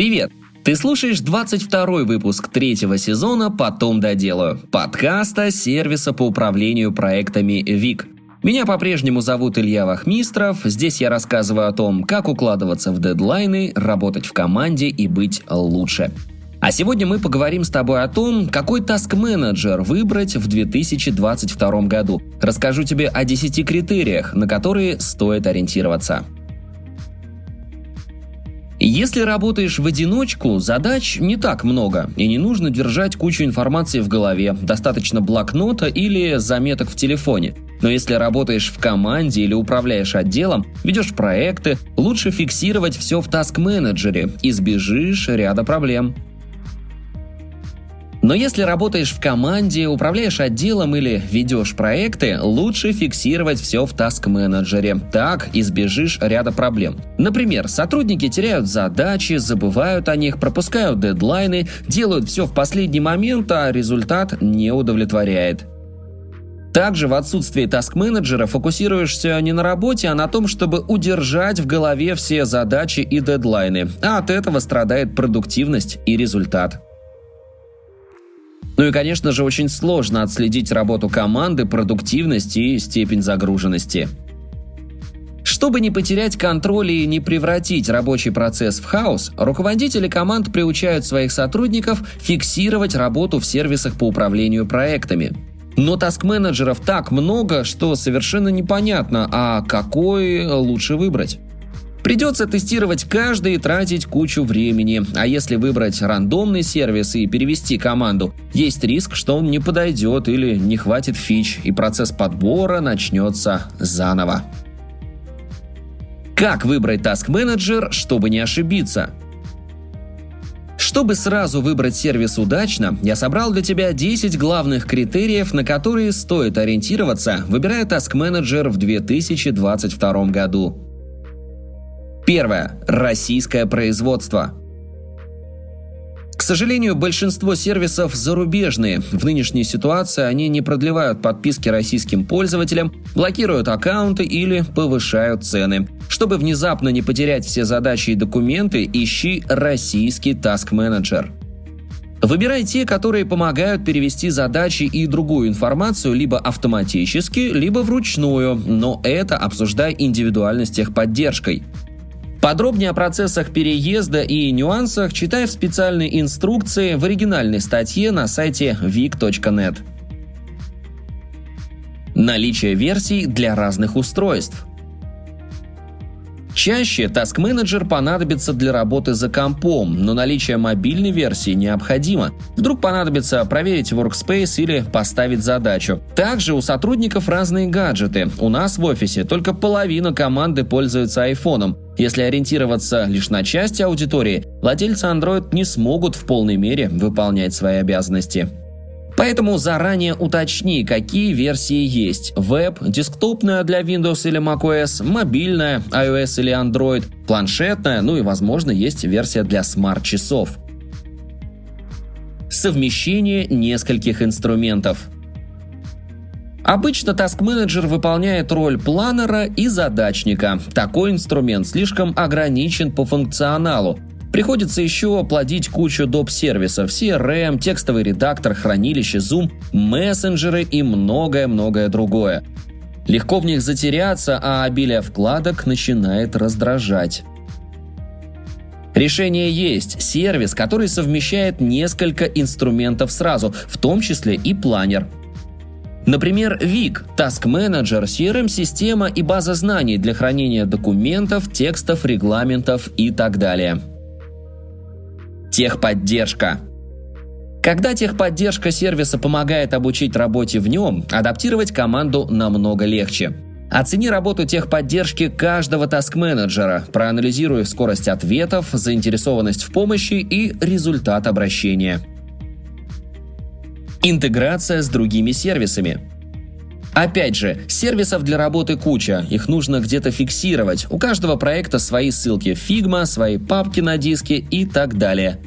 Привет! Ты слушаешь 22 выпуск третьего сезона «Потом доделаю» подкаста сервиса по управлению проектами ВИК. Меня по-прежнему зовут Илья Вахмистров. Здесь я рассказываю о том, как укладываться в дедлайны, работать в команде и быть лучше. А сегодня мы поговорим с тобой о том, какой таск-менеджер выбрать в 2022 году. Расскажу тебе о 10 критериях, на которые стоит ориентироваться. Если работаешь в одиночку, задач не так много, и не нужно держать кучу информации в голове, достаточно блокнота или заметок в телефоне. Но если работаешь в команде или управляешь отделом, ведешь проекты, лучше фиксировать все в таск-менеджере, избежишь ряда проблем. Но если работаешь в команде, управляешь отделом или ведешь проекты, лучше фиксировать все в таск-менеджере. Так избежишь ряда проблем. Например, сотрудники теряют задачи, забывают о них, пропускают дедлайны, делают все в последний момент, а результат не удовлетворяет. Также в отсутствии таск-менеджера фокусируешься не на работе, а на том, чтобы удержать в голове все задачи и дедлайны, а от этого страдает продуктивность и результат. Ну и, конечно же, очень сложно отследить работу команды, продуктивность и степень загруженности. Чтобы не потерять контроль и не превратить рабочий процесс в хаос, руководители команд приучают своих сотрудников фиксировать работу в сервисах по управлению проектами. Но таск-менеджеров так много, что совершенно непонятно, а какой лучше выбрать. Придется тестировать каждый и тратить кучу времени. А если выбрать рандомный сервис и перевести команду, есть риск, что он не подойдет или не хватит фич, и процесс подбора начнется заново. Как выбрать Task Manager, чтобы не ошибиться? Чтобы сразу выбрать сервис удачно, я собрал для тебя 10 главных критериев, на которые стоит ориентироваться, выбирая Task Manager в 2022 году. Первое. Российское производство. К сожалению, большинство сервисов зарубежные. В нынешней ситуации они не продлевают подписки российским пользователям, блокируют аккаунты или повышают цены. Чтобы внезапно не потерять все задачи и документы, ищи российский Task Manager. Выбирай те, которые помогают перевести задачи и другую информацию либо автоматически, либо вручную, но это обсуждай индивидуально с техподдержкой. Подробнее о процессах переезда и нюансах читай в специальной инструкции в оригинальной статье на сайте vic.net. Наличие версий для разных устройств. Чаще Task Manager понадобится для работы за компом, но наличие мобильной версии необходимо. Вдруг понадобится проверить Workspace или поставить задачу. Также у сотрудников разные гаджеты. У нас в офисе только половина команды пользуется айфоном. Если ориентироваться лишь на часть аудитории, владельцы Android не смогут в полной мере выполнять свои обязанности. Поэтому заранее уточни, какие версии есть. Веб, десктопная для Windows или macOS, мобильная, iOS или Android, планшетная, ну и, возможно, есть версия для смарт-часов. Совмещение нескольких инструментов. Обычно Task Manager выполняет роль планера и задачника. Такой инструмент слишком ограничен по функционалу, Приходится еще плодить кучу доп-сервисов, CRM, текстовый редактор, хранилище, Zoom, мессенджеры и многое-многое другое. Легко в них затеряться, а обилие вкладок начинает раздражать. Решение есть – сервис, который совмещает несколько инструментов сразу, в том числе и планер. Например, VIC – Task Manager, CRM-система и база знаний для хранения документов, текстов, регламентов и так далее. Техподдержка. Когда техподдержка сервиса помогает обучить работе в нем, адаптировать команду намного легче. Оцени работу техподдержки каждого таск-менеджера, проанализируй скорость ответов, заинтересованность в помощи и результат обращения. Интеграция с другими сервисами. Опять же, сервисов для работы куча, их нужно где-то фиксировать. У каждого проекта свои ссылки в Figma, свои папки на диске и так далее.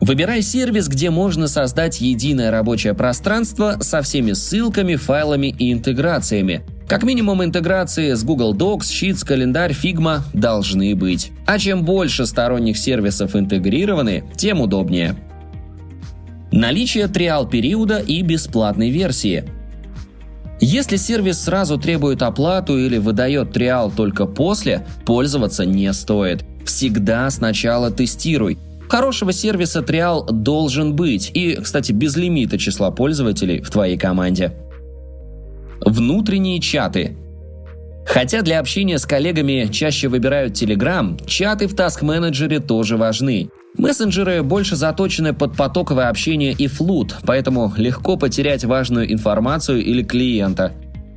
Выбирай сервис, где можно создать единое рабочее пространство со всеми ссылками, файлами и интеграциями. Как минимум интеграции с Google Docs, Sheets, календарь, Figma должны быть. А чем больше сторонних сервисов интегрированы, тем удобнее. Наличие триал-периода и бесплатной версии. Если сервис сразу требует оплату или выдает триал только после, пользоваться не стоит. Всегда сначала тестируй. Хорошего сервиса триал должен быть и, кстати, без лимита числа пользователей в твоей команде. Внутренние чаты. Хотя для общения с коллегами чаще выбирают Telegram, чаты в Task Manager тоже важны. Мессенджеры больше заточены под потоковое общение и флут, поэтому легко потерять важную информацию или клиента.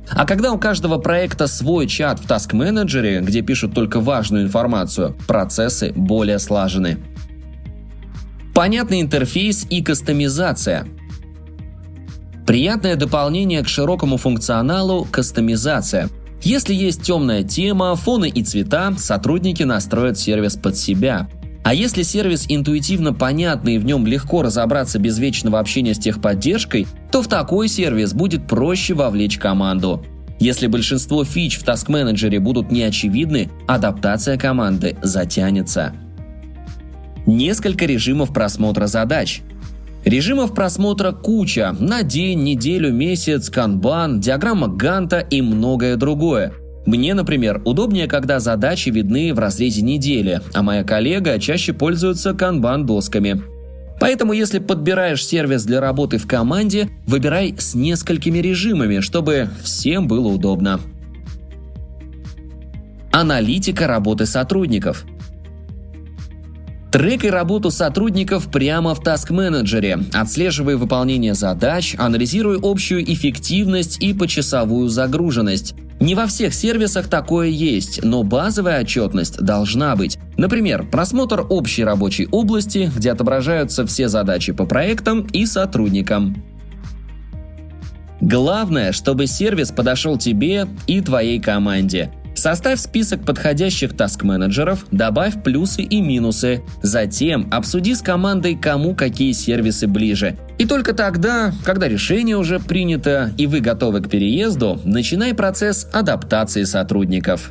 А когда у каждого проекта свой чат в Task Manager, где пишут только важную информацию, процессы более слажены. Понятный интерфейс и кастомизация – Приятное дополнение к широкому функционалу – кастомизация. Если есть темная тема, фоны и цвета, сотрудники настроят сервис под себя. А если сервис интуитивно понятный и в нем легко разобраться без вечного общения с техподдержкой, то в такой сервис будет проще вовлечь команду. Если большинство фич в Task Manager будут неочевидны, адаптация команды затянется. Несколько режимов просмотра задач – Режимов просмотра куча – на день, неделю, месяц, канбан, диаграмма Ганта и многое другое. Мне, например, удобнее, когда задачи видны в разрезе недели, а моя коллега чаще пользуется канбан-досками. Поэтому, если подбираешь сервис для работы в команде, выбирай с несколькими режимами, чтобы всем было удобно. Аналитика работы сотрудников – Трекай работу сотрудников прямо в Manager, отслеживай выполнение задач, анализируй общую эффективность и почасовую загруженность. Не во всех сервисах такое есть, но базовая отчетность должна быть. Например, просмотр общей рабочей области, где отображаются все задачи по проектам и сотрудникам. Главное, чтобы сервис подошел тебе и твоей команде – Составь список подходящих таск-менеджеров, добавь плюсы и минусы. Затем обсуди с командой, кому какие сервисы ближе. И только тогда, когда решение уже принято и вы готовы к переезду, начинай процесс адаптации сотрудников.